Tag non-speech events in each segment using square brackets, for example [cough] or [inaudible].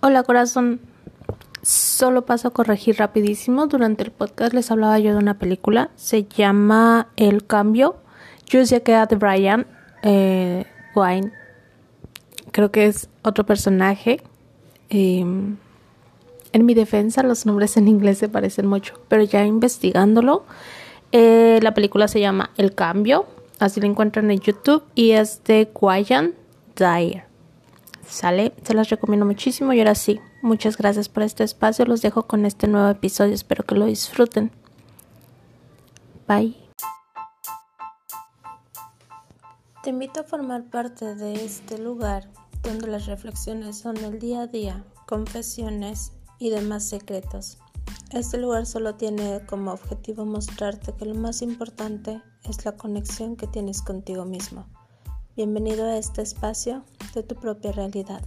Hola corazón, solo paso a corregir rapidísimo. Durante el podcast les hablaba yo de una película, se llama El Cambio. Yo decía que era de Brian eh, Wine, creo que es otro personaje. Em, en mi defensa los nombres en inglés se parecen mucho, pero ya investigándolo, eh, la película se llama El Cambio, así la encuentran en YouTube y es de Guyan Dyer. Sale, se las recomiendo muchísimo y ahora sí, muchas gracias por este espacio, los dejo con este nuevo episodio, espero que lo disfruten. Bye. Te invito a formar parte de este lugar donde las reflexiones son el día a día, confesiones y demás secretos. Este lugar solo tiene como objetivo mostrarte que lo más importante es la conexión que tienes contigo mismo. Bienvenido a este espacio de tu propia realidad.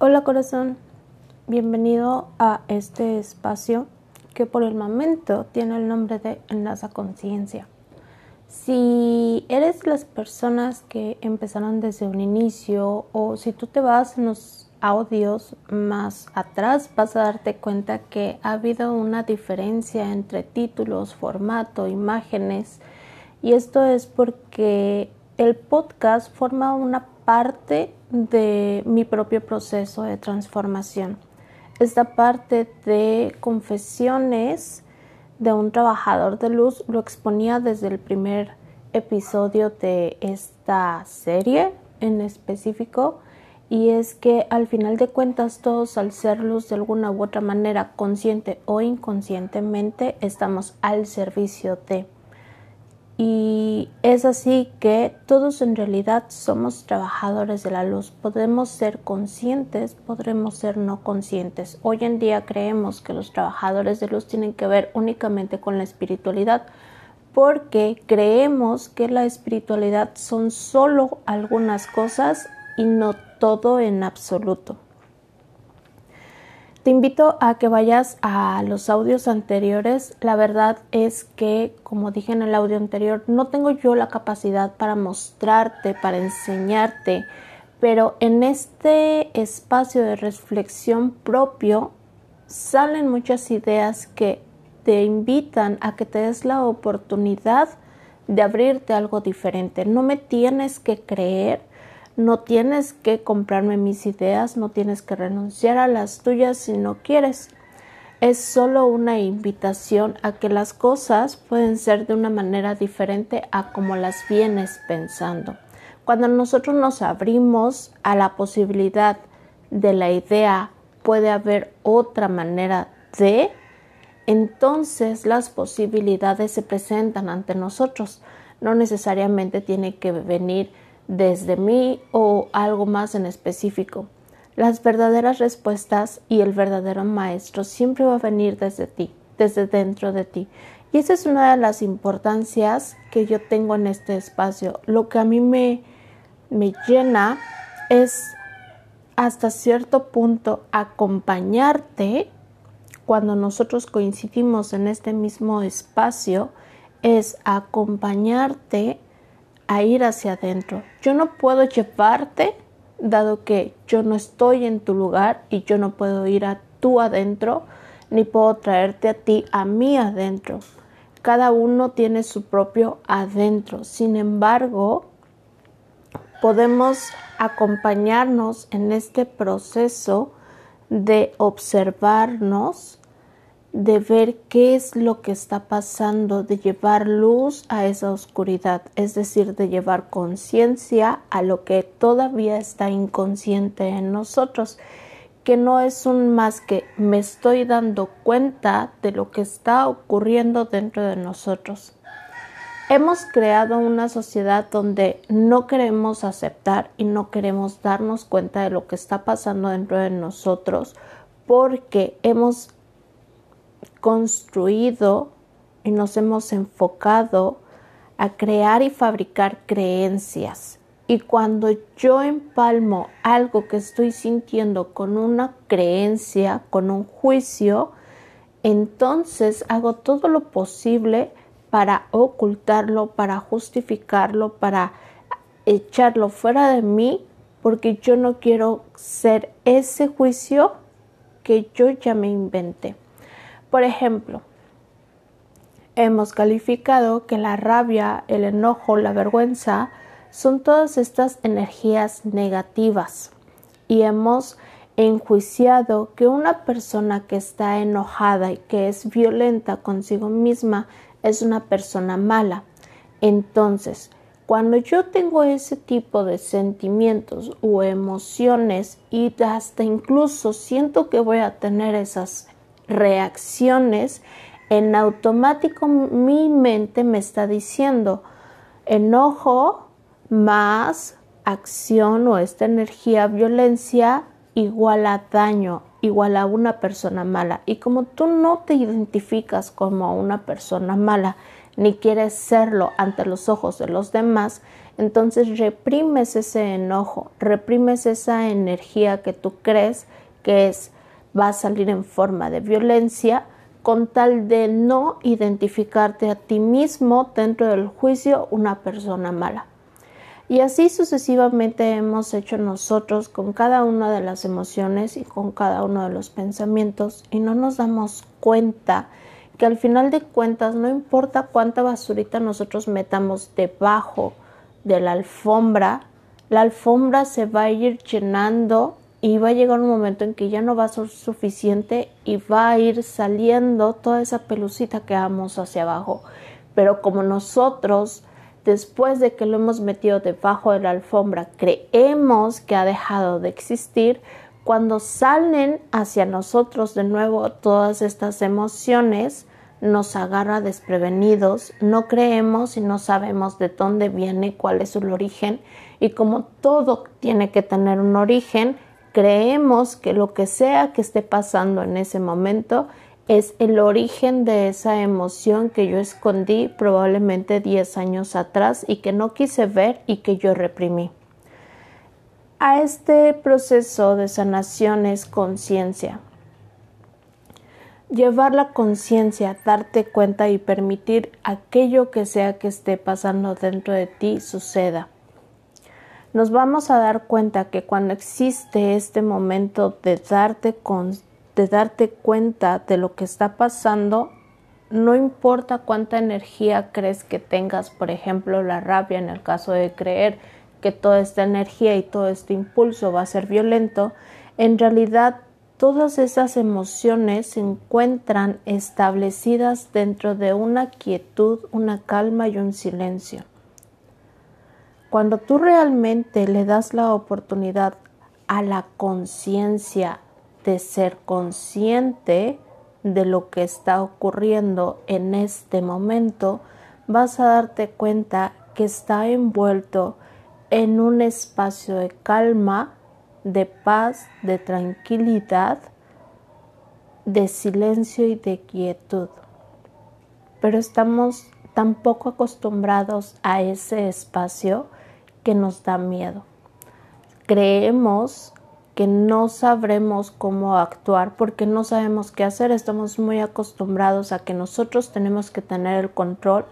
Hola corazón, bienvenido a este espacio que por el momento tiene el nombre de Enlaza Conciencia. Si eres las personas que empezaron desde un inicio o si tú te vas en los audios más atrás vas a darte cuenta que ha habido una diferencia entre títulos, formato, imágenes y esto es porque el podcast forma una parte de mi propio proceso de transformación. Esta parte de confesiones de un trabajador de luz lo exponía desde el primer episodio de esta serie en específico y es que al final de cuentas todos al ser luz de alguna u otra manera, consciente o inconscientemente, estamos al servicio de. Y es así que todos en realidad somos trabajadores de la luz. Podemos ser conscientes, podremos ser no conscientes. Hoy en día creemos que los trabajadores de luz tienen que ver únicamente con la espiritualidad porque creemos que la espiritualidad son solo algunas cosas y no todo en absoluto. Te invito a que vayas a los audios anteriores. La verdad es que, como dije en el audio anterior, no tengo yo la capacidad para mostrarte, para enseñarte, pero en este espacio de reflexión propio salen muchas ideas que te invitan a que te des la oportunidad de abrirte algo diferente. No me tienes que creer no tienes que comprarme mis ideas, no tienes que renunciar a las tuyas si no quieres. Es solo una invitación a que las cosas pueden ser de una manera diferente a como las vienes pensando. Cuando nosotros nos abrimos a la posibilidad de la idea, puede haber otra manera de, entonces las posibilidades se presentan ante nosotros. No necesariamente tiene que venir desde mí o algo más en específico. Las verdaderas respuestas y el verdadero maestro siempre va a venir desde ti, desde dentro de ti. Y esa es una de las importancias que yo tengo en este espacio. Lo que a mí me, me llena es hasta cierto punto acompañarte cuando nosotros coincidimos en este mismo espacio, es acompañarte a ir hacia adentro. Yo no puedo llevarte dado que yo no estoy en tu lugar y yo no puedo ir a tu adentro, ni puedo traerte a ti a mí adentro. Cada uno tiene su propio adentro. Sin embargo, podemos acompañarnos en este proceso de observarnos de ver qué es lo que está pasando, de llevar luz a esa oscuridad, es decir, de llevar conciencia a lo que todavía está inconsciente en nosotros, que no es un más que me estoy dando cuenta de lo que está ocurriendo dentro de nosotros. Hemos creado una sociedad donde no queremos aceptar y no queremos darnos cuenta de lo que está pasando dentro de nosotros porque hemos construido y nos hemos enfocado a crear y fabricar creencias. Y cuando yo empalmo algo que estoy sintiendo con una creencia, con un juicio, entonces hago todo lo posible para ocultarlo, para justificarlo, para echarlo fuera de mí, porque yo no quiero ser ese juicio que yo ya me inventé. Por ejemplo, hemos calificado que la rabia, el enojo, la vergüenza son todas estas energías negativas y hemos enjuiciado que una persona que está enojada y que es violenta consigo misma es una persona mala. Entonces, cuando yo tengo ese tipo de sentimientos o emociones y hasta incluso siento que voy a tener esas reacciones, en automático mi mente me está diciendo enojo más acción o esta energía violencia igual a daño, igual a una persona mala. Y como tú no te identificas como una persona mala, ni quieres serlo ante los ojos de los demás, entonces reprimes ese enojo, reprimes esa energía que tú crees que es va a salir en forma de violencia con tal de no identificarte a ti mismo dentro del juicio una persona mala. Y así sucesivamente hemos hecho nosotros con cada una de las emociones y con cada uno de los pensamientos y no nos damos cuenta que al final de cuentas no importa cuánta basurita nosotros metamos debajo de la alfombra, la alfombra se va a ir llenando y va a llegar un momento en que ya no va a ser suficiente y va a ir saliendo toda esa pelucita que vamos hacia abajo. Pero como nosotros después de que lo hemos metido debajo de la alfombra, creemos que ha dejado de existir, cuando salen hacia nosotros de nuevo todas estas emociones, nos agarra desprevenidos, no creemos y no sabemos de dónde viene, cuál es su origen, y como todo tiene que tener un origen, creemos que lo que sea que esté pasando en ese momento es el origen de esa emoción que yo escondí probablemente 10 años atrás y que no quise ver y que yo reprimí. A este proceso de sanación es conciencia. Llevar la conciencia, darte cuenta y permitir aquello que sea que esté pasando dentro de ti suceda. Nos vamos a dar cuenta que cuando existe este momento de darte conciencia, de darte cuenta de lo que está pasando, no importa cuánta energía crees que tengas, por ejemplo, la rabia en el caso de creer que toda esta energía y todo este impulso va a ser violento, en realidad todas esas emociones se encuentran establecidas dentro de una quietud, una calma y un silencio. Cuando tú realmente le das la oportunidad a la conciencia de ser consciente de lo que está ocurriendo en este momento, vas a darte cuenta que está envuelto en un espacio de calma, de paz, de tranquilidad, de silencio y de quietud. Pero estamos tan poco acostumbrados a ese espacio que nos da miedo. Creemos que no sabremos cómo actuar porque no sabemos qué hacer. Estamos muy acostumbrados a que nosotros tenemos que tener el control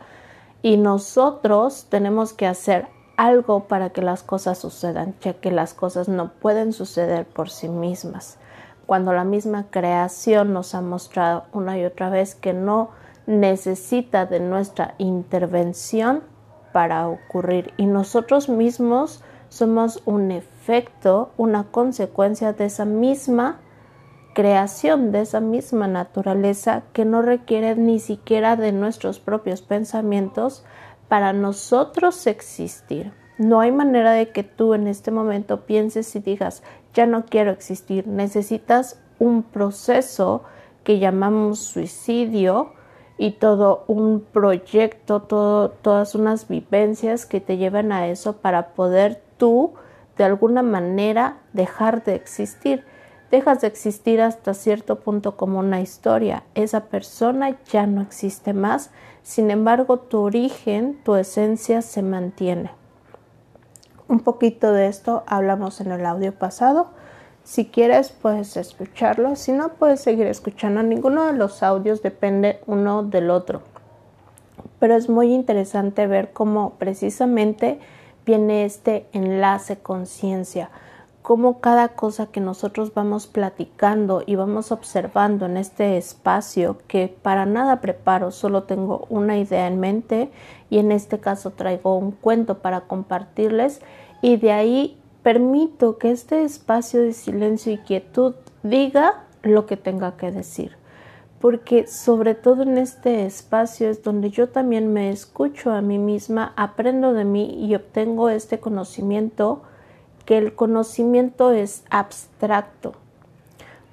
y nosotros tenemos que hacer algo para que las cosas sucedan, ya que las cosas no pueden suceder por sí mismas. Cuando la misma creación nos ha mostrado una y otra vez que no necesita de nuestra intervención para ocurrir y nosotros mismos somos un efecto, una consecuencia de esa misma creación, de esa misma naturaleza que no requiere ni siquiera de nuestros propios pensamientos para nosotros existir. No hay manera de que tú en este momento pienses y digas, ya no quiero existir. Necesitas un proceso que llamamos suicidio y todo un proyecto, todo, todas unas vivencias que te llevan a eso para poder tú de alguna manera dejar de existir. Dejas de existir hasta cierto punto como una historia. Esa persona ya no existe más. Sin embargo, tu origen, tu esencia se mantiene. Un poquito de esto hablamos en el audio pasado. Si quieres, puedes escucharlo. Si no, puedes seguir escuchando. Ninguno de los audios depende uno del otro. Pero es muy interesante ver cómo precisamente viene este enlace conciencia, cómo cada cosa que nosotros vamos platicando y vamos observando en este espacio que para nada preparo, solo tengo una idea en mente y en este caso traigo un cuento para compartirles y de ahí permito que este espacio de silencio y quietud diga lo que tenga que decir porque sobre todo en este espacio es donde yo también me escucho a mí misma, aprendo de mí y obtengo este conocimiento, que el conocimiento es abstracto.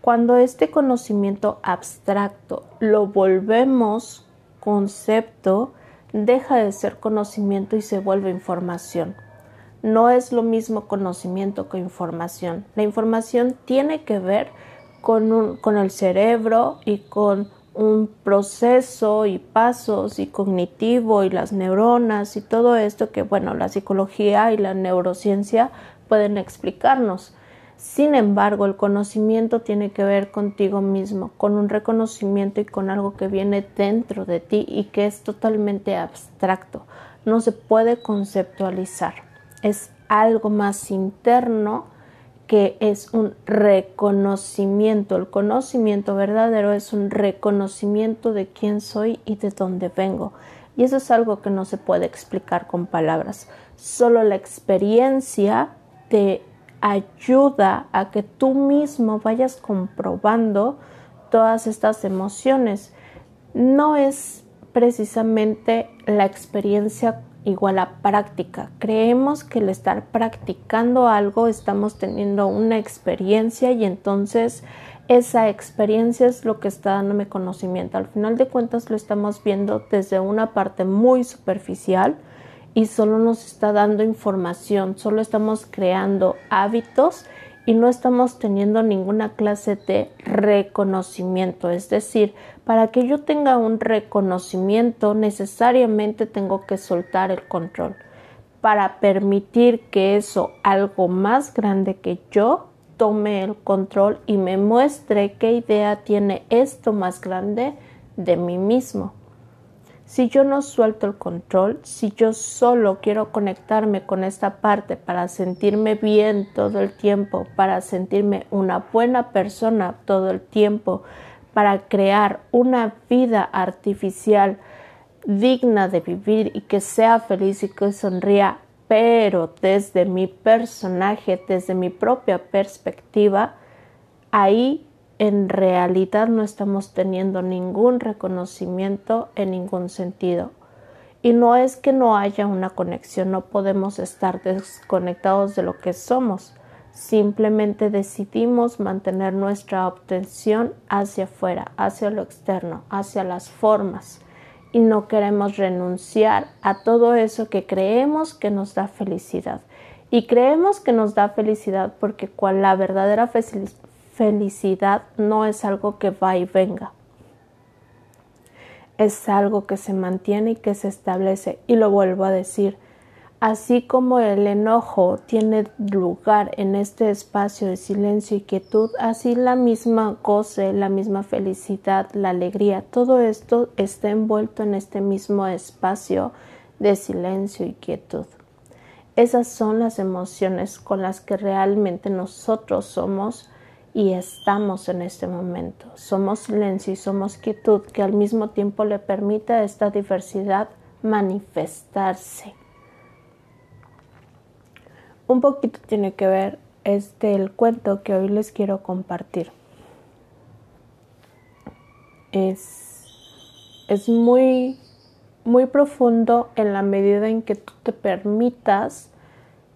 Cuando este conocimiento abstracto lo volvemos concepto, deja de ser conocimiento y se vuelve información. No es lo mismo conocimiento que información. La información tiene que ver con, con el cerebro y con un proceso y pasos y cognitivo y las neuronas y todo esto que bueno la psicología y la neurociencia pueden explicarnos. Sin embargo, el conocimiento tiene que ver contigo mismo, con un reconocimiento y con algo que viene dentro de ti y que es totalmente abstracto. No se puede conceptualizar. Es algo más interno que es un reconocimiento. El conocimiento verdadero es un reconocimiento de quién soy y de dónde vengo. Y eso es algo que no se puede explicar con palabras. Solo la experiencia te ayuda a que tú mismo vayas comprobando todas estas emociones. No es precisamente la experiencia igual a práctica. Creemos que el estar practicando algo estamos teniendo una experiencia y entonces esa experiencia es lo que está dándome conocimiento. Al final de cuentas lo estamos viendo desde una parte muy superficial y solo nos está dando información, solo estamos creando hábitos y no estamos teniendo ninguna clase de reconocimiento. Es decir, para que yo tenga un reconocimiento necesariamente tengo que soltar el control para permitir que eso, algo más grande que yo, tome el control y me muestre qué idea tiene esto más grande de mí mismo. Si yo no suelto el control, si yo solo quiero conectarme con esta parte para sentirme bien todo el tiempo, para sentirme una buena persona todo el tiempo, para crear una vida artificial digna de vivir y que sea feliz y que sonría, pero desde mi personaje, desde mi propia perspectiva, ahí en realidad no estamos teniendo ningún reconocimiento en ningún sentido. Y no es que no haya una conexión, no podemos estar desconectados de lo que somos. Simplemente decidimos mantener nuestra obtención hacia afuera, hacia lo externo, hacia las formas. Y no queremos renunciar a todo eso que creemos que nos da felicidad. Y creemos que nos da felicidad porque cual la verdadera felicidad no es algo que va y venga. Es algo que se mantiene y que se establece. Y lo vuelvo a decir, así como el enojo tiene lugar en este espacio de silencio y quietud, así la misma goce, la misma felicidad, la alegría, todo esto está envuelto en este mismo espacio de silencio y quietud. Esas son las emociones con las que realmente nosotros somos y estamos en este momento. Somos silencio y somos quietud que al mismo tiempo le permite a esta diversidad manifestarse. Un poquito tiene que ver este el cuento que hoy les quiero compartir. Es, es muy muy profundo en la medida en que tú te permitas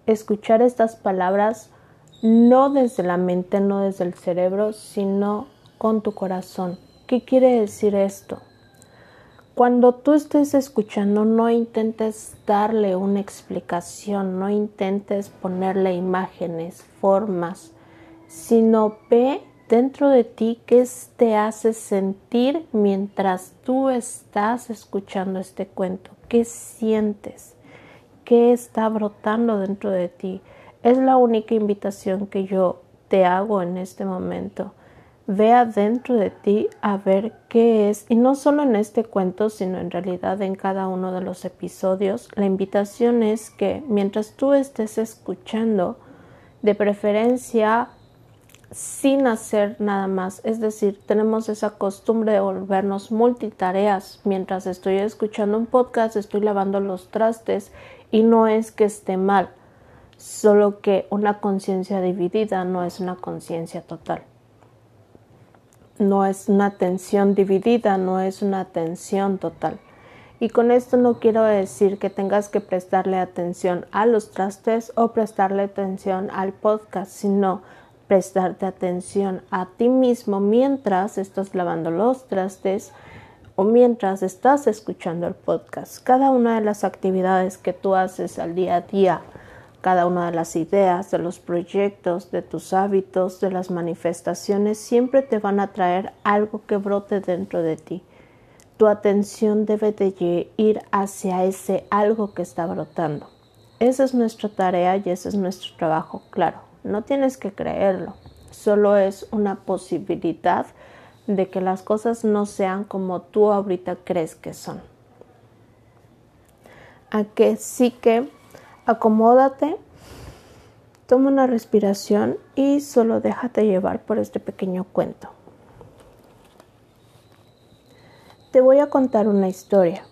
escuchar estas palabras no desde la mente, no desde el cerebro, sino con tu corazón. ¿Qué quiere decir esto? Cuando tú estés escuchando, no intentes darle una explicación, no intentes ponerle imágenes, formas, sino ve dentro de ti qué te hace sentir mientras tú estás escuchando este cuento, qué sientes, qué está brotando dentro de ti. Es la única invitación que yo te hago en este momento. Ve adentro de ti a ver qué es, y no solo en este cuento, sino en realidad en cada uno de los episodios. La invitación es que mientras tú estés escuchando, de preferencia sin hacer nada más. Es decir, tenemos esa costumbre de volvernos multitareas. Mientras estoy escuchando un podcast, estoy lavando los trastes y no es que esté mal, solo que una conciencia dividida no es una conciencia total no es una atención dividida, no es una atención total. Y con esto no quiero decir que tengas que prestarle atención a los trastes o prestarle atención al podcast, sino prestarte atención a ti mismo mientras estás lavando los trastes o mientras estás escuchando el podcast. Cada una de las actividades que tú haces al día a día cada una de las ideas, de los proyectos, de tus hábitos, de las manifestaciones, siempre te van a traer algo que brote dentro de ti. Tu atención debe de ir hacia ese algo que está brotando. Esa es nuestra tarea y ese es nuestro trabajo, claro. No tienes que creerlo, solo es una posibilidad de que las cosas no sean como tú ahorita crees que son. A que sí que Acomódate, toma una respiración y solo déjate llevar por este pequeño cuento. Te voy a contar una historia.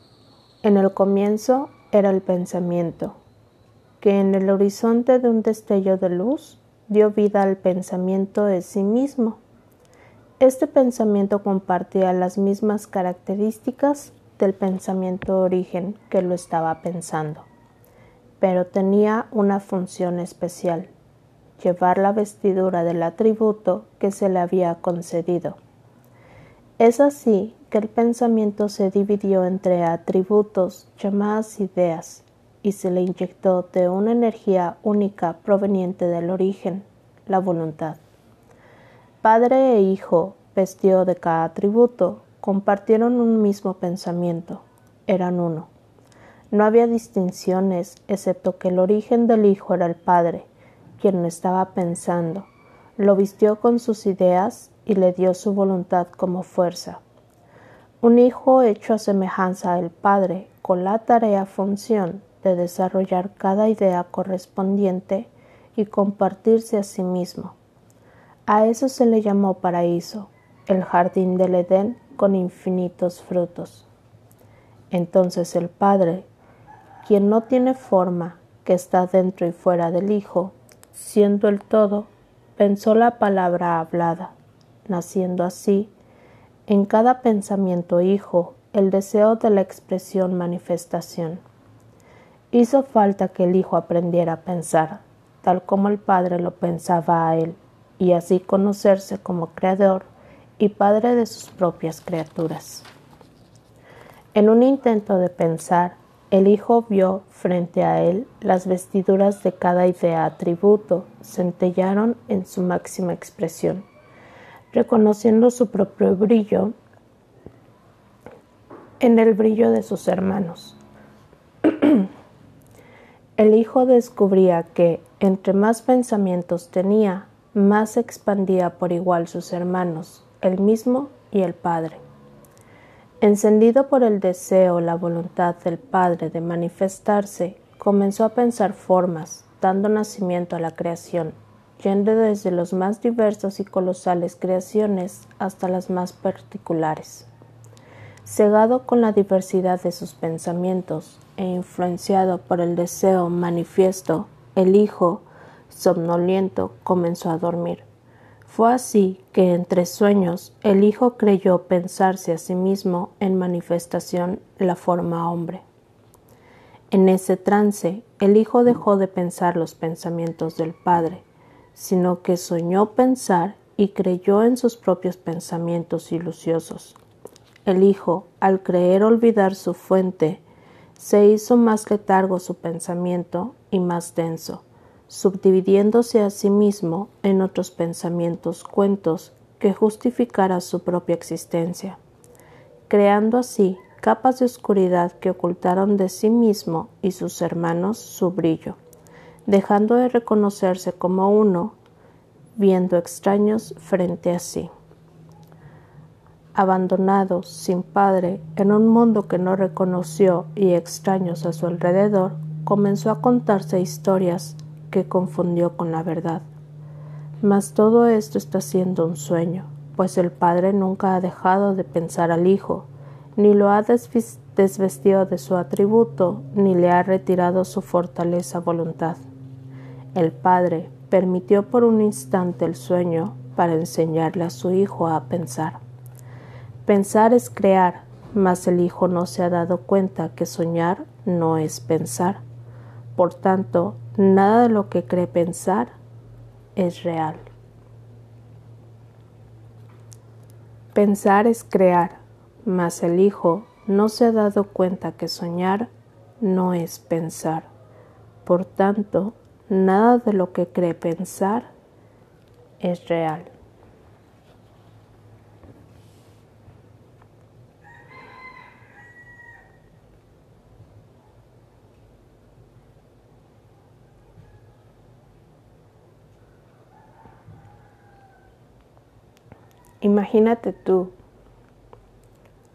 En el comienzo era el pensamiento, que en el horizonte de un destello de luz dio vida al pensamiento de sí mismo. Este pensamiento compartía las mismas características del pensamiento origen que lo estaba pensando pero tenía una función especial, llevar la vestidura del atributo que se le había concedido. Es así que el pensamiento se dividió entre atributos llamadas ideas y se le inyectó de una energía única proveniente del origen, la voluntad. Padre e hijo, vestido de cada atributo, compartieron un mismo pensamiento, eran uno. No había distinciones, excepto que el origen del Hijo era el Padre, quien lo estaba pensando, lo vistió con sus ideas y le dio su voluntad como fuerza. Un hijo hecho a semejanza del Padre, con la tarea función de desarrollar cada idea correspondiente y compartirse a sí mismo. A eso se le llamó paraíso, el jardín del Edén con infinitos frutos. Entonces el Padre, quien no tiene forma, que está dentro y fuera del Hijo, siendo el todo, pensó la palabra hablada, naciendo así, en cada pensamiento hijo, el deseo de la expresión manifestación. Hizo falta que el Hijo aprendiera a pensar, tal como el Padre lo pensaba a él, y así conocerse como Creador y Padre de sus propias criaturas. En un intento de pensar, el hijo vio frente a él las vestiduras de cada idea atributo centellaron en su máxima expresión, reconociendo su propio brillo en el brillo de sus hermanos. [clears throat] el hijo descubría que, entre más pensamientos tenía, más expandía por igual sus hermanos, el mismo y el Padre. Encendido por el deseo, la voluntad del Padre de manifestarse, comenzó a pensar formas, dando nacimiento a la creación, yendo desde los más diversos y colosales creaciones hasta las más particulares. Cegado con la diversidad de sus pensamientos e influenciado por el deseo manifiesto, el Hijo, somnoliento, comenzó a dormir. Fue así que entre sueños el hijo creyó pensarse a sí mismo en manifestación la forma hombre. En ese trance el hijo dejó de pensar los pensamientos del padre, sino que soñó pensar y creyó en sus propios pensamientos ilusiosos. El hijo, al creer olvidar su fuente, se hizo más letargo su pensamiento y más denso, subdividiéndose a sí mismo en otros pensamientos cuentos que justificara su propia existencia, creando así capas de oscuridad que ocultaron de sí mismo y sus hermanos su brillo, dejando de reconocerse como uno, viendo extraños frente a sí. abandonado, sin padre, en un mundo que no reconoció y extraños a su alrededor, comenzó a contarse historias que confundió con la verdad. Mas todo esto está siendo un sueño, pues el padre nunca ha dejado de pensar al hijo, ni lo ha desvestido de su atributo, ni le ha retirado su fortaleza voluntad. El padre permitió por un instante el sueño para enseñarle a su hijo a pensar. Pensar es crear, mas el hijo no se ha dado cuenta que soñar no es pensar. Por tanto, nada de lo que cree pensar es real. Pensar es crear, mas el hijo no se ha dado cuenta que soñar no es pensar. Por tanto, nada de lo que cree pensar es real. Imagínate tú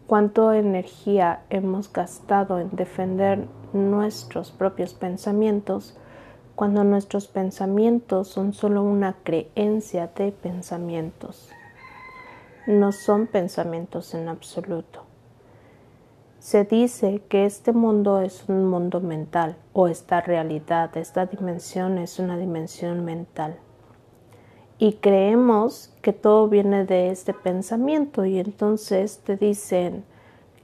cuánto energía hemos gastado en defender nuestros propios pensamientos cuando nuestros pensamientos son solo una creencia de pensamientos. No son pensamientos en absoluto. Se dice que este mundo es un mundo mental o esta realidad, esta dimensión es una dimensión mental y creemos que todo viene de este pensamiento y entonces te dicen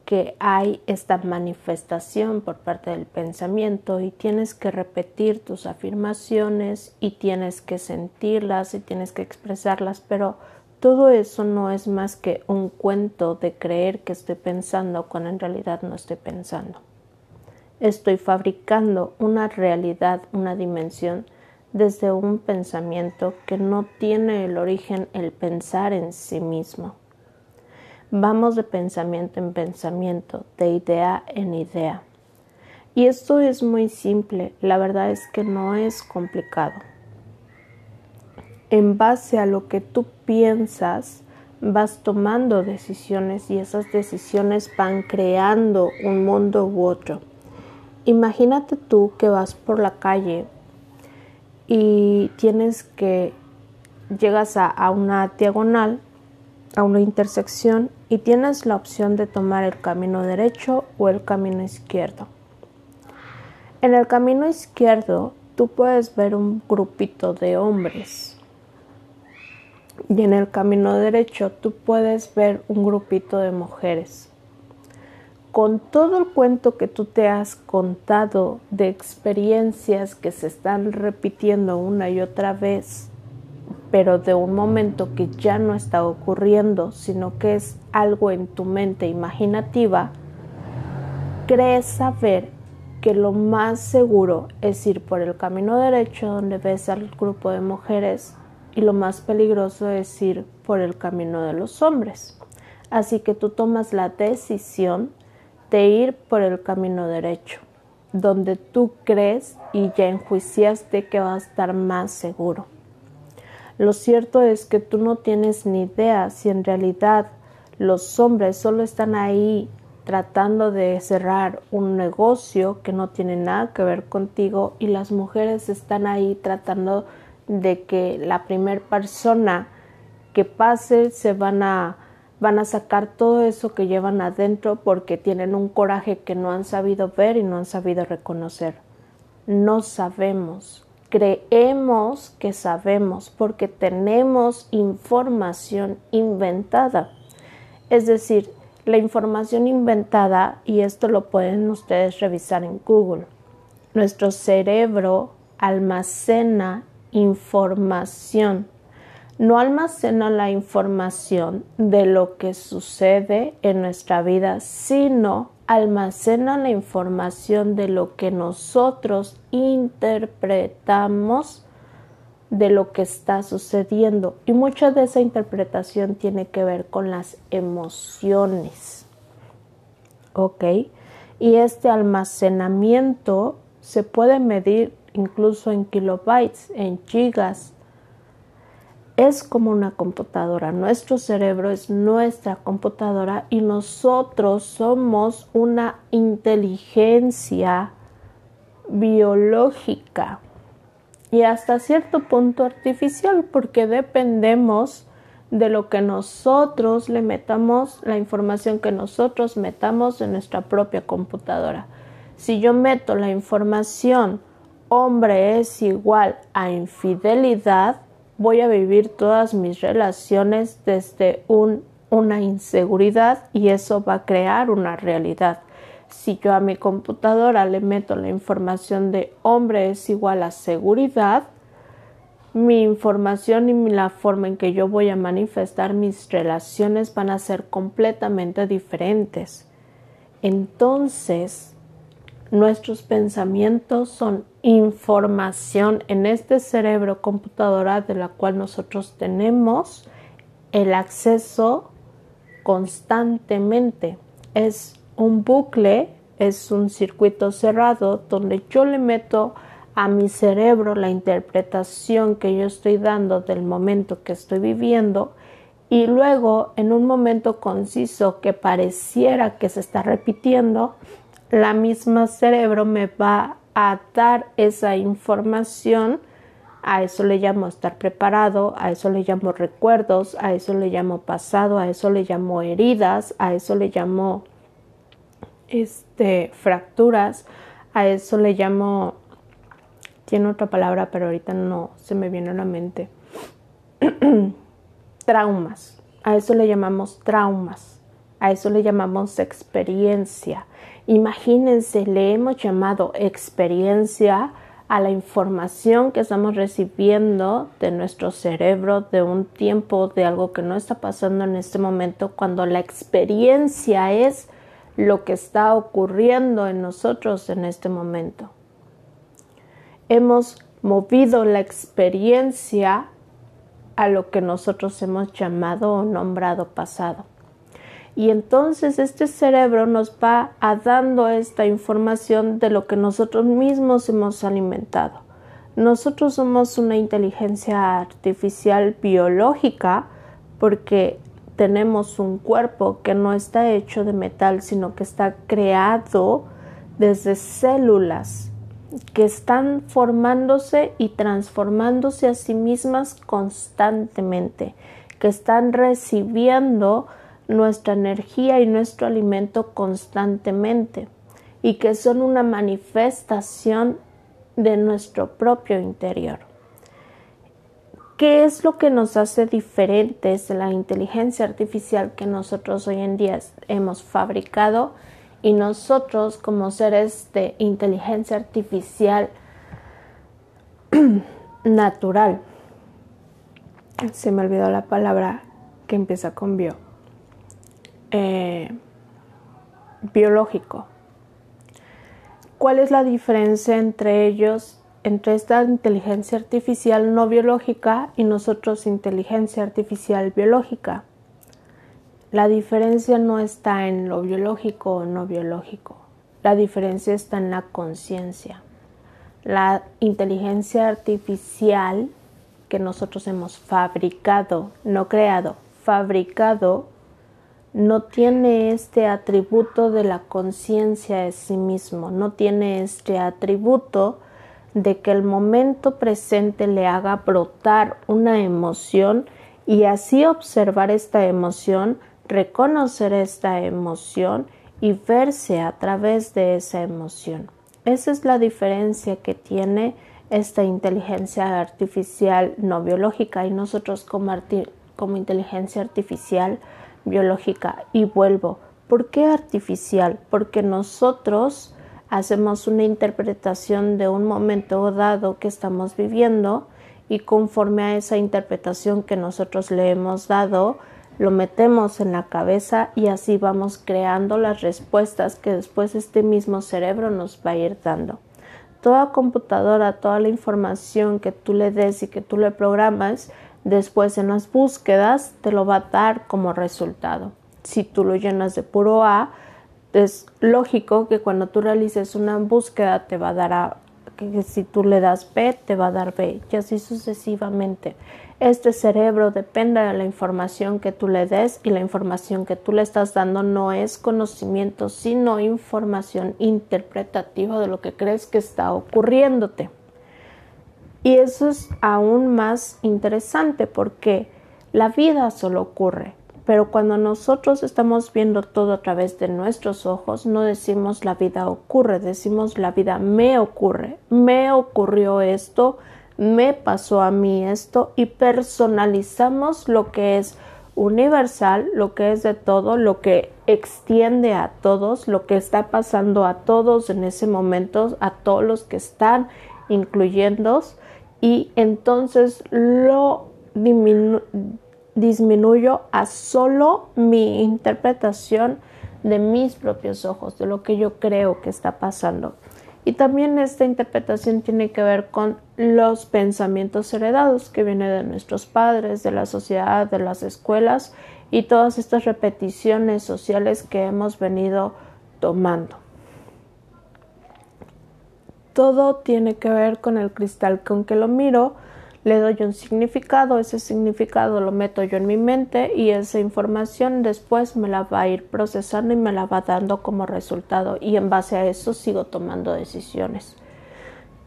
que hay esta manifestación por parte del pensamiento y tienes que repetir tus afirmaciones y tienes que sentirlas y tienes que expresarlas, pero todo eso no es más que un cuento de creer que estoy pensando cuando en realidad no estoy pensando. Estoy fabricando una realidad, una dimensión desde un pensamiento que no tiene el origen el pensar en sí mismo. Vamos de pensamiento en pensamiento, de idea en idea. Y esto es muy simple, la verdad es que no es complicado. En base a lo que tú piensas, vas tomando decisiones y esas decisiones van creando un mundo u otro. Imagínate tú que vas por la calle y tienes que llegas a, una diagonal, a una intersección y tienes la opción de tomar el camino derecho o el camino izquierdo. En el camino izquierdo tú puedes ver un grupito de hombres y en el camino derecho tú puedes ver un grupito de mujeres con todo el cuento que tú te has contado de experiencias que se están repitiendo una y otra vez, pero de un momento que ya no está ocurriendo, sino que es algo en tu mente imaginativa, crees saber que lo más seguro es ir por el camino derecho donde ves al grupo de mujeres y lo más peligroso es ir por el camino de los hombres. Así que tú tomas la decisión de ir por el camino derecho, donde tú crees y ya enjuiciaste que va a estar más seguro. Lo cierto es que tú no tienes ni idea si en realidad los hombres solo están ahí tratando de cerrar un negocio que no tiene nada que ver contigo y las mujeres están ahí tratando de que la primera persona que pase se van a van a sacar todo eso que llevan adentro porque tienen un coraje que no han sabido ver y no han sabido reconocer. No sabemos, creemos que sabemos porque tenemos información inventada. Es decir, la información inventada, y esto lo pueden ustedes revisar en Google, nuestro cerebro almacena información no almacena la información de lo que sucede en nuestra vida, sino almacena la información de lo que nosotros interpretamos de lo que está sucediendo. Y mucha de esa interpretación tiene que ver con las emociones. ¿Ok? Y este almacenamiento se puede medir incluso en kilobytes, en gigas, es como una computadora. Nuestro cerebro es nuestra computadora y nosotros somos una inteligencia biológica y hasta cierto punto artificial porque dependemos de lo que nosotros le metamos, la información que nosotros metamos en nuestra propia computadora. Si yo meto la información hombre es igual a infidelidad, voy a vivir todas mis relaciones desde un, una inseguridad y eso va a crear una realidad. Si yo a mi computadora le meto la información de hombre es igual a seguridad, mi información y la forma en que yo voy a manifestar mis relaciones van a ser completamente diferentes. Entonces, nuestros pensamientos son información en este cerebro computadora de la cual nosotros tenemos el acceso constantemente. Es un bucle, es un circuito cerrado donde yo le meto a mi cerebro la interpretación que yo estoy dando del momento que estoy viviendo y luego en un momento conciso que pareciera que se está repitiendo, la misma cerebro me va a dar esa información. A eso le llamo estar preparado, a eso le llamo recuerdos, a eso le llamo pasado, a eso le llamo heridas, a eso le llamo este fracturas, a eso le llamo tiene otra palabra, pero ahorita no se me viene a la mente. [clears throat] traumas. A eso le llamamos traumas. A eso le llamamos experiencia. Imagínense, le hemos llamado experiencia a la información que estamos recibiendo de nuestro cerebro de un tiempo, de algo que no está pasando en este momento, cuando la experiencia es lo que está ocurriendo en nosotros en este momento hemos movido la experiencia a lo que nosotros hemos llamado o nombrado pasado. Y entonces este cerebro nos va a dando esta información de lo que nosotros mismos hemos alimentado. Nosotros somos una inteligencia artificial biológica porque tenemos un cuerpo que no está hecho de metal, sino que está creado desde células que están formándose y transformándose a sí mismas constantemente, que están recibiendo nuestra energía y nuestro alimento constantemente y que son una manifestación de nuestro propio interior. ¿Qué es lo que nos hace diferentes de la inteligencia artificial que nosotros hoy en día hemos fabricado? y nosotros como seres de inteligencia artificial [clears throat] natural, se me olvidó la palabra que empieza con bio, eh, biológico. ¿Cuál es la diferencia entre ellos, entre esta inteligencia artificial no biológica y nosotros inteligencia artificial biológica? La diferencia no está en lo biológico o no biológico. La diferencia está en la conciencia. La inteligencia artificial que nosotros hemos fabricado, no creado, fabricado, no tiene este atributo de la conciencia de sí mismo, no tiene este atributo de que el momento presente le haga brotar una emoción y así observar esta emoción reconocer esta emoción y verse a través de esa emoción. Esa es la diferencia que tiene esta inteligencia artificial no biológica y nosotros como, como inteligencia artificial biológica. Y vuelvo, ¿por qué artificial? Porque nosotros hacemos una interpretación de un momento dado que estamos viviendo y conforme a esa interpretación que nosotros le hemos dado, lo metemos en la cabeza y así vamos creando las respuestas que después este mismo cerebro nos va a ir dando. Toda computadora, toda la información que tú le des y que tú le programas, después en las búsquedas te lo va a dar como resultado. Si tú lo llenas de puro A, es lógico que cuando tú realices una búsqueda te va a dar a que si tú le das B, te va a dar B, y así sucesivamente. Este cerebro depende de la información que tú le des y la información que tú le estás dando no es conocimiento, sino información interpretativa de lo que crees que está ocurriéndote. Y eso es aún más interesante porque la vida solo ocurre, pero cuando nosotros estamos viendo todo a través de nuestros ojos, no decimos la vida ocurre, decimos la vida me ocurre, me ocurrió esto, me pasó a mí esto y personalizamos lo que es universal, lo que es de todo, lo que extiende a todos, lo que está pasando a todos en ese momento, a todos los que están incluyendo y entonces lo disminuyo a solo mi interpretación de mis propios ojos, de lo que yo creo que está pasando. Y también esta interpretación tiene que ver con los pensamientos heredados que vienen de nuestros padres, de la sociedad, de las escuelas y todas estas repeticiones sociales que hemos venido tomando. Todo tiene que ver con el cristal con que lo miro, le doy un significado, ese significado lo meto yo en mi mente y esa información después me la va a ir procesando y me la va dando como resultado y en base a eso sigo tomando decisiones.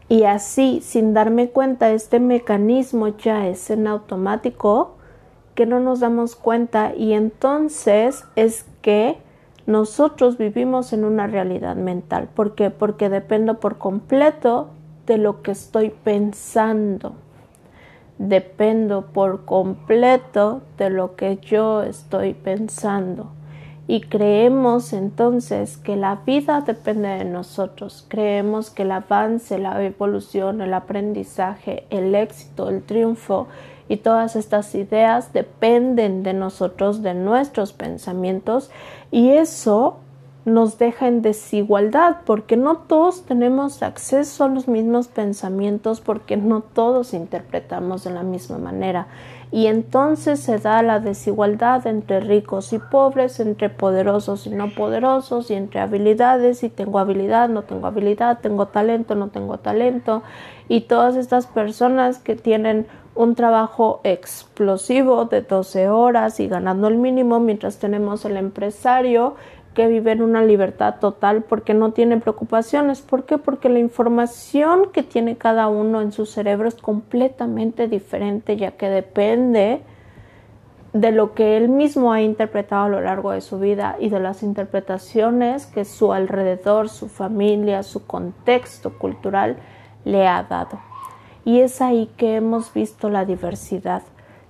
Y así, sin darme cuenta, este mecanismo ya es en automático que no nos damos cuenta y entonces es que nosotros vivimos en una realidad mental. ¿Por qué? Porque dependo por completo de lo que estoy pensando dependo por completo de lo que yo estoy pensando. Y creemos entonces que la vida depende de nosotros. Creemos que el avance, la evolución, el aprendizaje, el éxito, el triunfo y todas estas ideas dependen de nosotros, de nuestros pensamientos. Y eso nos deja en desigualdad porque no todos tenemos acceso a los mismos pensamientos porque no todos interpretamos de la misma manera. Y entonces se da la desigualdad entre ricos y pobres, entre poderosos y no poderosos y entre habilidades y tengo habilidad, no tengo habilidad, tengo talento, no tengo talento. Y todas estas personas que tienen un trabajo explosivo de 12 horas y ganando el mínimo mientras tenemos el empresario que vive en una libertad total porque no tiene preocupaciones. ¿Por qué? Porque la información que tiene cada uno en su cerebro es completamente diferente ya que depende de lo que él mismo ha interpretado a lo largo de su vida y de las interpretaciones que su alrededor, su familia, su contexto cultural le ha dado. Y es ahí que hemos visto la diversidad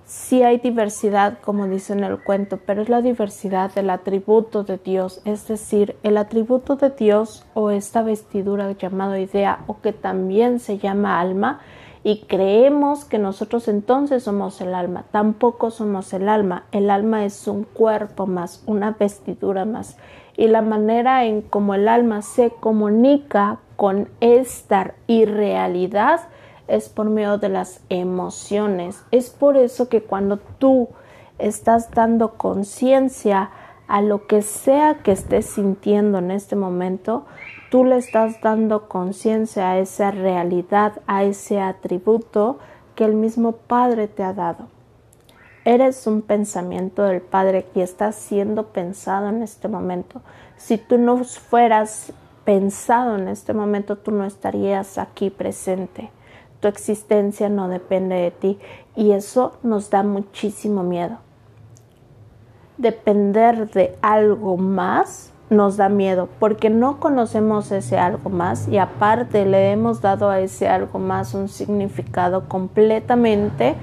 sí hay diversidad, como dice en el cuento, pero es la diversidad del atributo de Dios, es decir, el atributo de Dios o esta vestidura llamado idea o que también se llama alma y creemos que nosotros entonces somos el alma. Tampoco somos el alma. El alma es un cuerpo más, una vestidura más. Y la manera en cómo el alma se comunica con esta irrealidad es por medio de las emociones. Es por eso que cuando tú estás dando conciencia a lo que sea que estés sintiendo en este momento, tú le estás dando conciencia a esa realidad, a ese atributo que el mismo Padre te ha dado. Eres un pensamiento del Padre que está siendo pensado en este momento. Si tú no fueras pensado en este momento, tú no estarías aquí presente tu existencia no depende de ti y eso nos da muchísimo miedo. Depender de algo más nos da miedo porque no conocemos ese algo más y aparte le hemos dado a ese algo más un significado completamente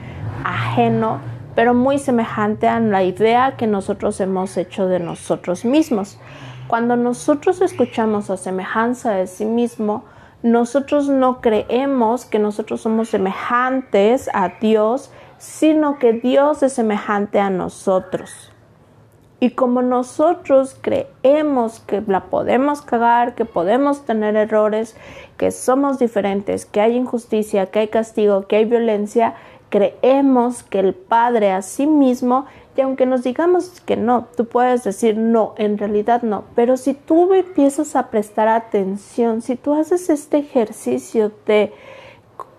ajeno pero muy semejante a la idea que nosotros hemos hecho de nosotros mismos. Cuando nosotros escuchamos a semejanza de sí mismo, nosotros no creemos que nosotros somos semejantes a Dios, sino que Dios es semejante a nosotros. Y como nosotros creemos que la podemos cagar, que podemos tener errores, que somos diferentes, que hay injusticia, que hay castigo, que hay violencia, creemos que el Padre a sí mismo Y aunque nos digamos que no, tú puedes decir no, en realidad no. Pero si tú empiezas a prestar atención, si tú haces este ejercicio de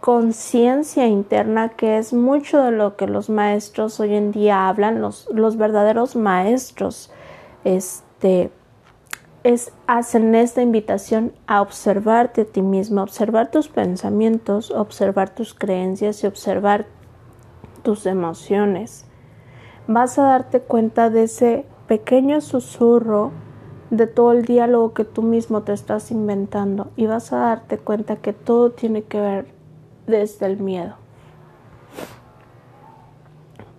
conciencia interna, que es mucho de lo que los maestros hoy en día hablan, los, los verdaderos maestros, este, es, hacen esta invitación a observarte a ti mismo, observar tus pensamientos, observar tus creencias y observar tus emociones. Vas a darte cuenta de ese pequeño susurro de todo el diálogo que tú mismo te estás inventando y vas a darte cuenta que todo tiene que ver desde el miedo.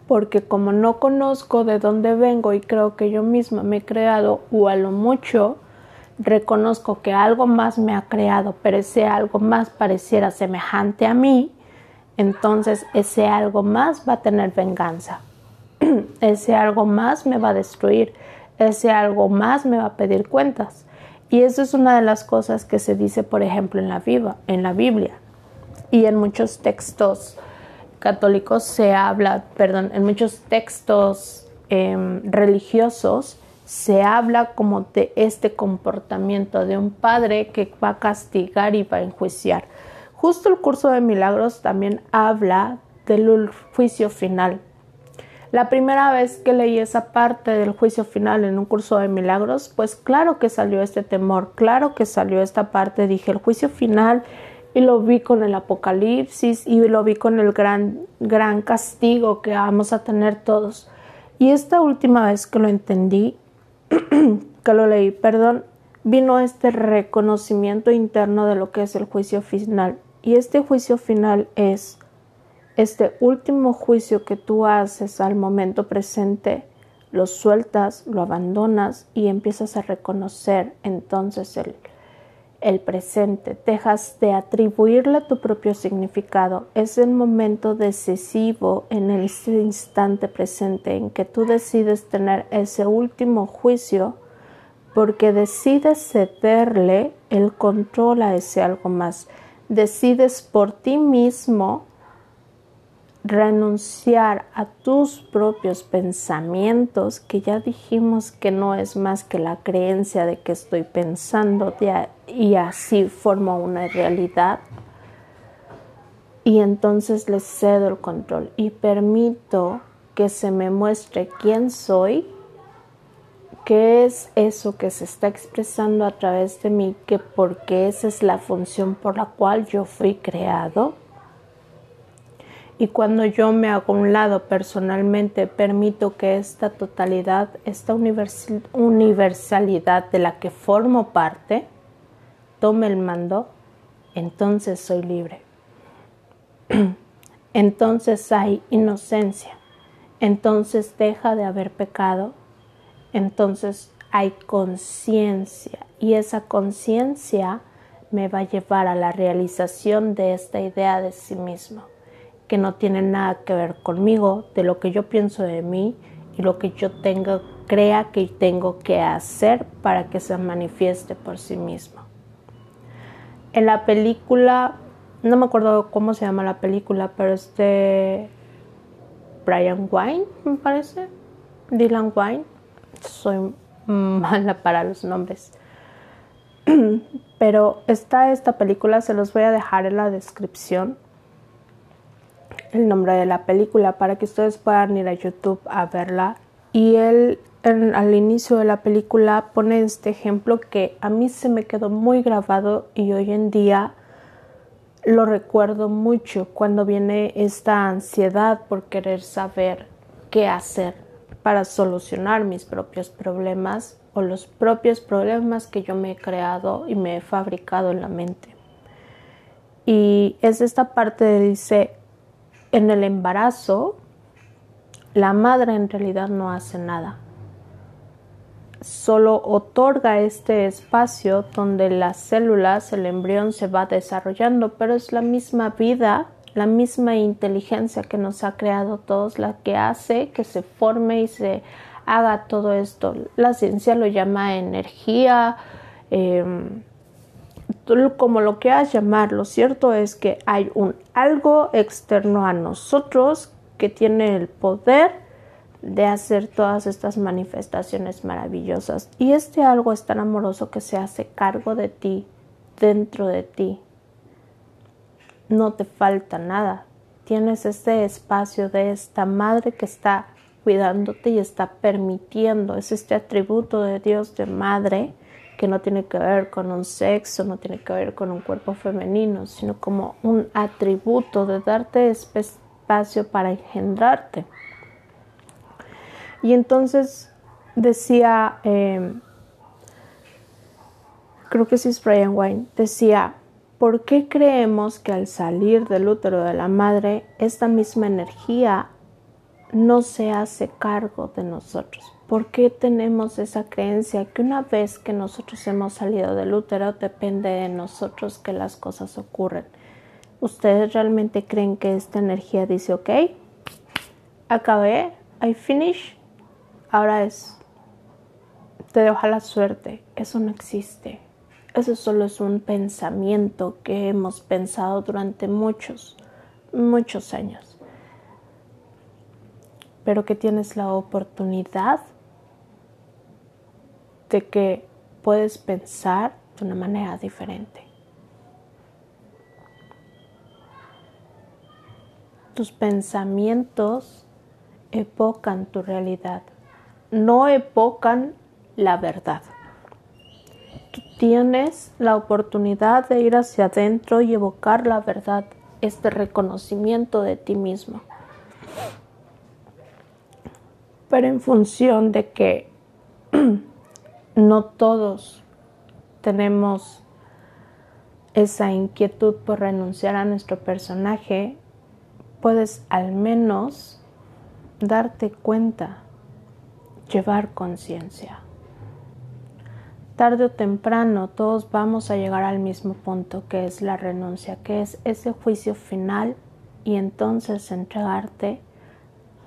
Porque como no conozco de dónde vengo y creo que yo misma me he creado o a lo mucho reconozco que algo más me ha creado, pero ese algo más pareciera semejante a mí, entonces ese algo más va a tener venganza. [clears throat] ese algo más me va a destruir. Ese algo más me va a pedir cuentas. Y eso es una de las cosas que se dice, por ejemplo, en la, viva, en la Biblia y en muchos textos católicos se habla, perdón, en muchos textos em, religiosos se habla como de este comportamiento de un padre que va a castigar y va a enjuiciar. Justo el curso de milagros también habla del juicio final. La primera vez que leí esa parte del juicio final en un curso de milagros, pues claro que salió este temor, claro que salió esta parte, dije, el juicio final y lo vi con el apocalipsis y lo vi con el gran gran castigo que vamos a tener todos. Y esta última vez que lo entendí, [clears throat] que lo leí, perdón, vino este reconocimiento interno de lo que es el juicio final. Y este juicio final es este último juicio que tú haces al momento presente, lo sueltas, lo abandonas y empiezas a reconocer entonces el, el presente, dejas de atribuirle tu propio significado. Es el momento decisivo en ese instante presente en que tú decides tener ese último juicio porque decides cederle el control a ese algo más. Decides por ti mismo renunciar a tus propios pensamientos, que ya dijimos que no es más que la creencia de que estoy pensando y así formo una realidad. Y entonces le cedo el control y permito que se me muestre quién soy, qué es eso que se está expresando a través de mí, que porque esa es la función por la cual yo fui creado y cuando yo me hago un lado personalmente, permito que esta totalidad, esta universalidad de la que formo parte, tome el mando, entonces soy libre. [clears throat] entonces hay inocencia. Entonces deja de haber pecado. Entonces hay conciencia. Y esa conciencia me va a llevar a la realización de esta idea de sí mismo que no tiene nada que ver conmigo, de lo que yo pienso de mí y lo que yo tengo, crea que tengo que hacer para que se manifieste por sí mismo. En la película, no me acuerdo cómo se llama la película, pero es de Brian Wine, me parece, Dylan Wine. Soy mala para los nombres. [clears throat] Pero está esta película, se los voy a dejar en la descripción el nombre de la película para que ustedes puedan ir a YouTube a verla. Y él al inicio de la película pone este ejemplo que a mí se me quedó muy grabado y hoy en día lo recuerdo mucho cuando viene esta ansiedad por querer saber qué hacer para solucionar mis propios problemas o los propios problemas que yo me he creado y me he fabricado en la mente. Y es esta parte de dice, en el embarazo, la madre en realidad no hace nada. Solo otorga este espacio donde las células, el embrión se va desarrollando, pero es la misma vida, la misma inteligencia que nos ha creado todos la que hace que se forme y se haga todo esto. La ciencia lo llama energía, em, como lo quieras llamar, lo cierto es que hay un algo externo a nosotros que tiene el poder de hacer todas estas manifestaciones maravillosas. Y este algo es tan amoroso que se hace cargo de ti, dentro de ti. No te falta nada. Tienes este espacio de esta madre que está cuidándote y está permitiendo. Es este atributo de Dios de madre que no tiene que ver con un sexo, no tiene que ver con un cuerpo femenino, sino como un atributo de darte espacio para engendrarte. Y entonces decía, em, creo que sí es Brian Wine, decía, ¿por qué creemos que al salir del útero de la madre, esta misma energía no se hace cargo de nosotros? ¿Por qué tenemos esa creencia que una vez que nosotros hemos salido del útero depende de nosotros que las cosas ocurren? ¿Ustedes realmente creen que esta energía dice, ok, acabé, I finish, ahora es, te dejo la suerte? Eso no existe. Eso solo es un pensamiento que hemos pensado durante muchos, muchos años. Pero que tienes la oportunidad de que puedes pensar de una manera diferente. Tus pensamientos evocan tu realidad, no evocan la verdad. Tú tienes la oportunidad de ir hacia adentro y evocar la verdad, este reconocimiento de ti mismo. Pero en función de que [clears throat] no todos tenemos esa inquietud por renunciar a nuestro personaje, puedes al menos darte cuenta, llevar conciencia. Tarde o temprano todos vamos a llegar al mismo punto que es la renuncia, que es ese juicio final y entonces entregarte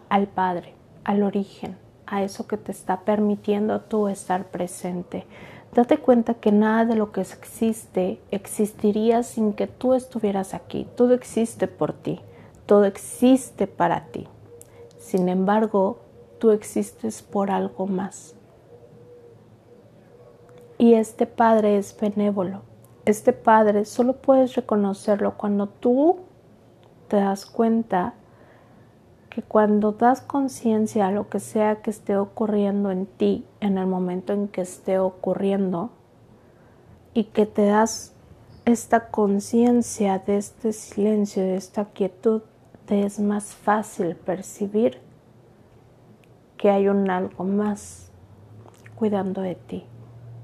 al Padre, al origen a eso que te está permitiendo tú estar presente. Date cuenta que nada de lo que existe existiría sin que tú estuvieras aquí. Todo existe por ti, todo existe para ti. Sin embargo, tú existes por algo más. Y este Padre es benévolo. Este Padre solo puedes reconocerlo cuando tú te das cuenta que cuando das conciencia a lo que sea que esté ocurriendo en ti en el momento en que esté ocurriendo y que te das esta conciencia de este silencio, de esta quietud, te es más fácil percibir que hay un algo más cuidando de ti,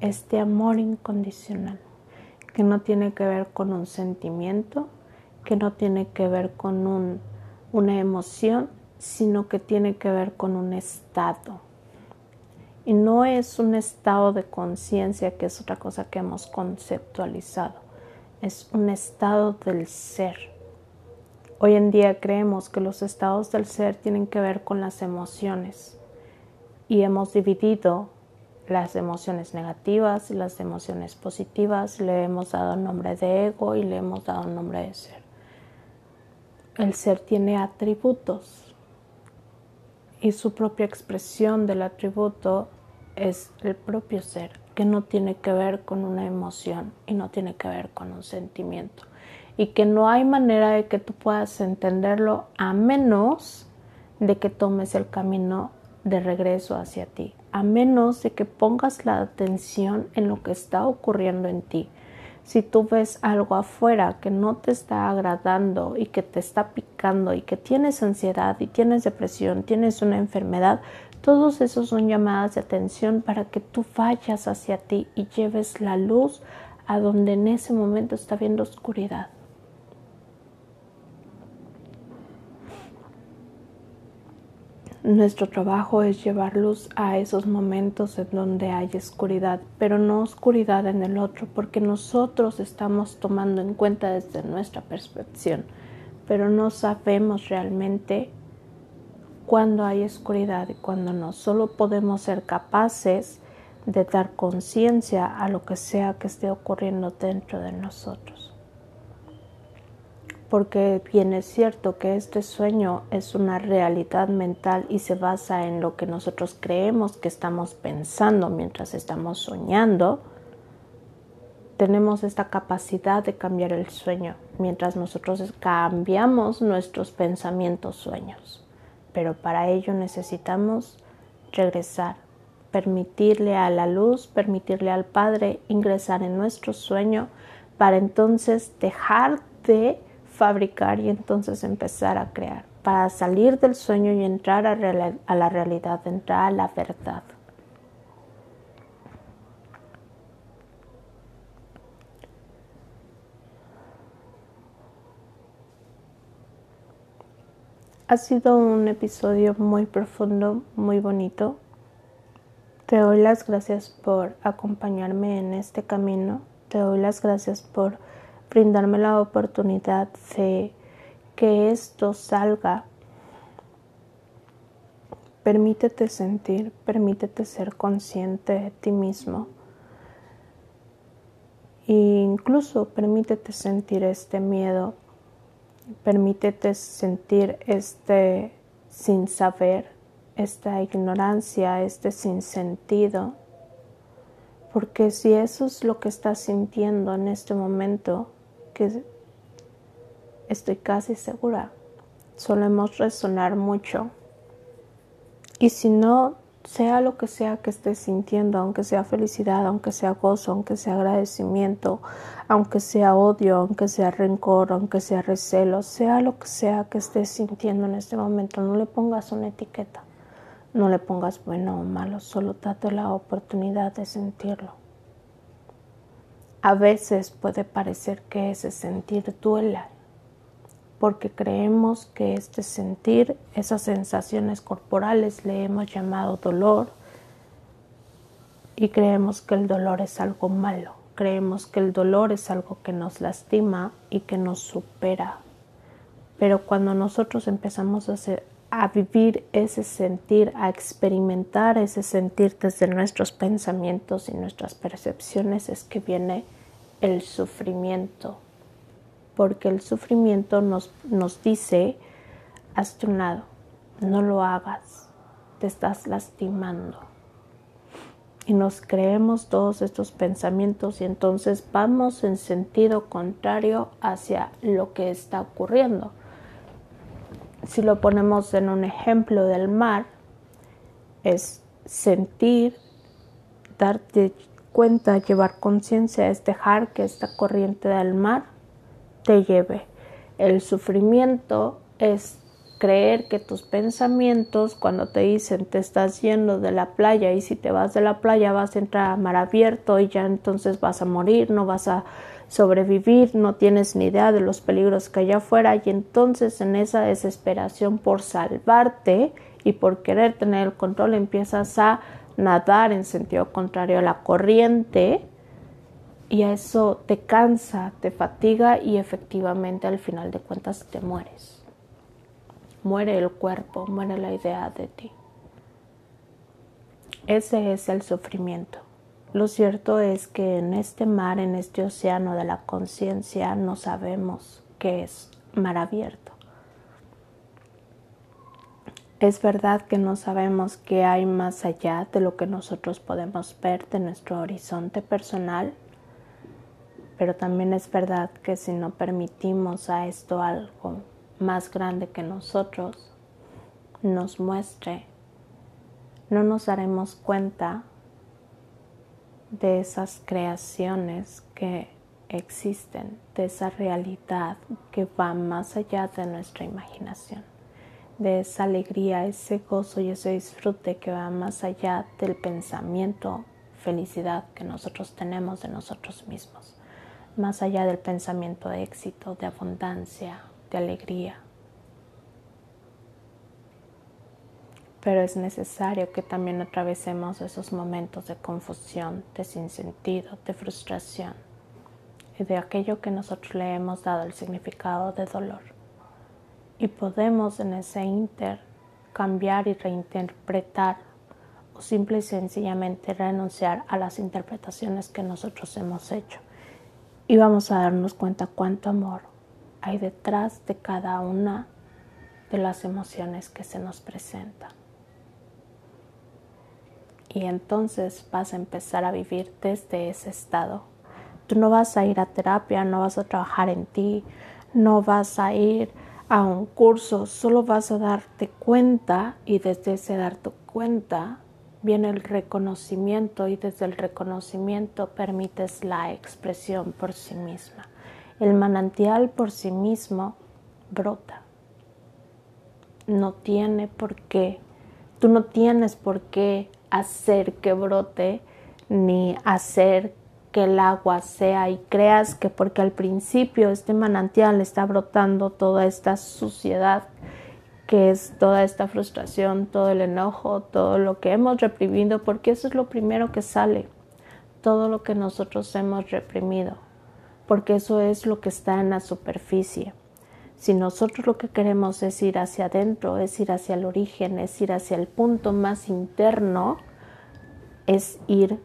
este amor incondicional, que no tiene que ver con un sentimiento, que no tiene que ver con un, una emoción, sino que tiene que ver con un estado. Y no es un estado de conciencia, que es otra cosa que hemos conceptualizado, es un estado del ser. Hoy en día creemos que los estados del ser tienen que ver con las emociones y hemos dividido las emociones negativas y las emociones positivas, le hemos dado nombre de ego y le hemos dado nombre de ser. El ser tiene atributos, y su propia expresión del atributo es el propio ser, que no tiene que ver con una emoción y no tiene que ver con un sentimiento. Y que no hay manera de que tú puedas entenderlo a menos de que tomes el camino de regreso hacia ti, a menos de que pongas la atención en lo que está ocurriendo en ti si tú ves algo afuera que no te está agradando y que te está picando y que tienes ansiedad y tienes depresión, tienes una enfermedad, todos esos son llamadas de atención para que tú vayas hacia ti y lleves la luz a donde en ese momento está viendo oscuridad. Nuestro trabajo es llevar luz a esos momentos en donde hay oscuridad, pero no oscuridad en el otro, porque nosotros estamos tomando en cuenta desde nuestra percepción, pero no sabemos realmente cuándo hay oscuridad y cuándo no. Solo podemos ser capaces de dar conciencia a lo que sea que esté ocurriendo dentro de nosotros. Porque bien es cierto que este sueño es una realidad mental y se basa en lo que nosotros creemos que estamos pensando mientras estamos soñando, tenemos esta capacidad de cambiar el sueño mientras nosotros cambiamos nuestros pensamientos sueños. Pero para ello necesitamos regresar, permitirle a la luz, permitirle al Padre ingresar en nuestro sueño para entonces dejar de fabricar y entonces empezar a crear, para salir del sueño y entrar a, la realidad, entrar a la verdad. Ha sido un episodio muy profundo, muy bonito. Te doy las gracias por acompañarme en este camino. Te doy las gracias por brindarme la oportunidad de que esto salga. Permítete sentir, permítete ser consciente de ti mismo. E incluso permítete sentir este miedo, permítete sentir este sin saber, esta ignorancia, este sinsentido. Porque si eso es lo que estás sintiendo en este momento, estoy casi segura. Solemos resonar mucho. Y si no, sea lo que sea que estés sintiendo, aunque sea felicidad, aunque sea gozo, aunque sea agradecimiento, aunque sea odio, aunque sea rencor, aunque sea recelo, sea lo que sea que estés sintiendo en este momento, no le pongas una etiqueta, no le pongas bueno o malo, solo date la oportunidad de sentirlo. A veces puede parecer que ese sentir duela, porque creemos que este sentir, esas sensaciones corporales le hemos llamado dolor y creemos que el dolor es algo malo, creemos que el dolor es algo que nos lastima y que nos supera. Pero cuando nosotros empezamos a hacer a vivir ese sentir, a experimentar ese sentir desde nuestros pensamientos y nuestras percepciones es que viene el sufrimiento, porque el sufrimiento nos, nos dice, hazte un lado, no lo hagas, te estás lastimando. Y nos creemos todos estos pensamientos y entonces vamos en sentido contrario hacia lo que está ocurriendo si lo ponemos en un ejemplo del mar, es sentir, darte cuenta, llevar conciencia, es dejar que esta corriente del mar te lleve. El sufrimiento es creer que tus pensamientos, cuando te dicen te estás yendo de la playa y si te vas de la playa vas a entrar a mar abierto y ya entonces vas a morir, no vas a sobrevivir, no tienes ni idea de los peligros que hay afuera y entonces en esa desesperación por salvarte y por querer tener el control empiezas a nadar en sentido contrario a la corriente y a eso te cansa, te fatiga y efectivamente al final de cuentas te mueres. Muere el cuerpo, muere la idea de ti. Ese es el sufrimiento. Lo cierto es que en este mar, en este océano de la conciencia, no sabemos qué es mar abierto. Es verdad que no sabemos qué hay más allá de lo que nosotros podemos ver de nuestro horizonte personal, pero también es verdad que si no permitimos a esto algo más grande que nosotros nos muestre, no nos daremos cuenta de esas creaciones que existen, de esa realidad que va más allá de nuestra imaginación, de esa alegría, ese gozo y ese disfrute que va más allá del pensamiento, felicidad que nosotros tenemos de nosotros mismos, más allá del pensamiento de éxito, de abundancia, de alegría, pero es necesario que también atravesemos esos momentos de confusión, de sinsentido, de frustración y de aquello que nosotros le hemos dado el significado de dolor. Y podemos en ese inter cambiar y reinterpretar o simple y sencillamente renunciar a las interpretaciones que nosotros hemos hecho. Y vamos a darnos cuenta cuánto amor hay detrás de cada una de las emociones que se nos presentan. Y entonces vas a empezar a vivir desde ese estado. Tú no vas a ir a terapia, no vas a trabajar en ti, no vas a ir a un curso, solo vas a darte cuenta y desde ese darte cuenta viene el reconocimiento y desde el reconocimiento permites la expresión por sí misma. El manantial por sí mismo brota. No tiene por qué, tú no tienes por qué hacer que brote ni hacer que el agua sea y creas que porque al principio este manantial está brotando toda esta suciedad que es toda esta frustración, todo el enojo, todo lo que hemos reprimido, porque eso es lo primero que sale, todo lo que nosotros hemos reprimido, porque eso es lo que está en la superficie. Si nosotros lo que queremos es ir hacia adentro, es ir hacia el origen, es ir hacia el punto más interno, es ir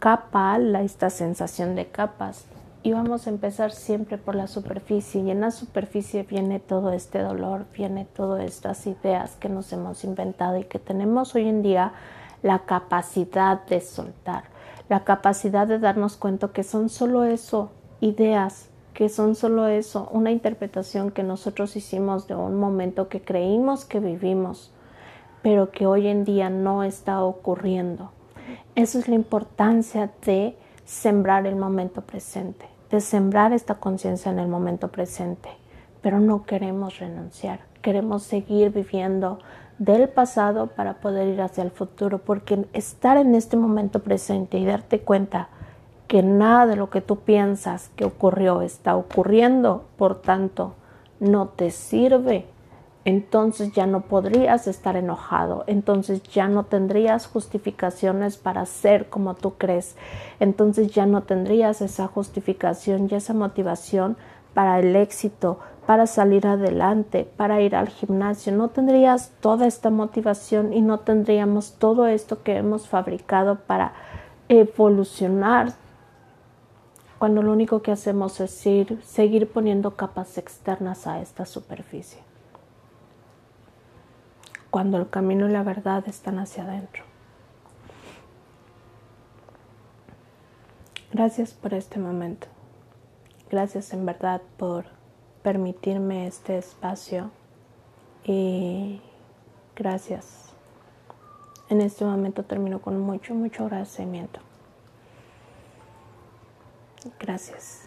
capa a esta sensación de capas, y vamos a empezar siempre por la superficie y en la superficie viene todo este dolor, viene todas estas ideas que nos hemos inventado y que tenemos hoy en día la capacidad de soltar, la capacidad de darnos cuenta que son solo eso, ideas, que son solo eso, una interpretación que nosotros hicimos de un momento que creímos que vivimos, pero que hoy en día no está ocurriendo. Esa es la importancia de sembrar el momento presente de sembrar esta conciencia en el momento presente, pero no queremos renunciar, queremos seguir viviendo del pasado para poder ir hacia el futuro, porque estar en este momento presente y darte cuenta que nada de lo que tú piensas que ocurrió está ocurriendo, por tanto, no te sirve entonces ya no podrías estar enojado, entonces ya no tendrías justificaciones para ser como tú crees, entonces ya no tendrías esa justificación y esa motivación para el éxito, para salir adelante, para ir al gimnasio, no tendrías toda esta motivación y no tendríamos todo esto que hemos fabricado para evolucionar cuando lo único que hacemos es ir, seguir poniendo capas externas a esta superficie cuando el camino y la verdad están hacia adentro. Gracias por este momento. Gracias en verdad por permitirme este espacio y gracias. En este momento termino con mucho, mucho agradecimiento. Gracias.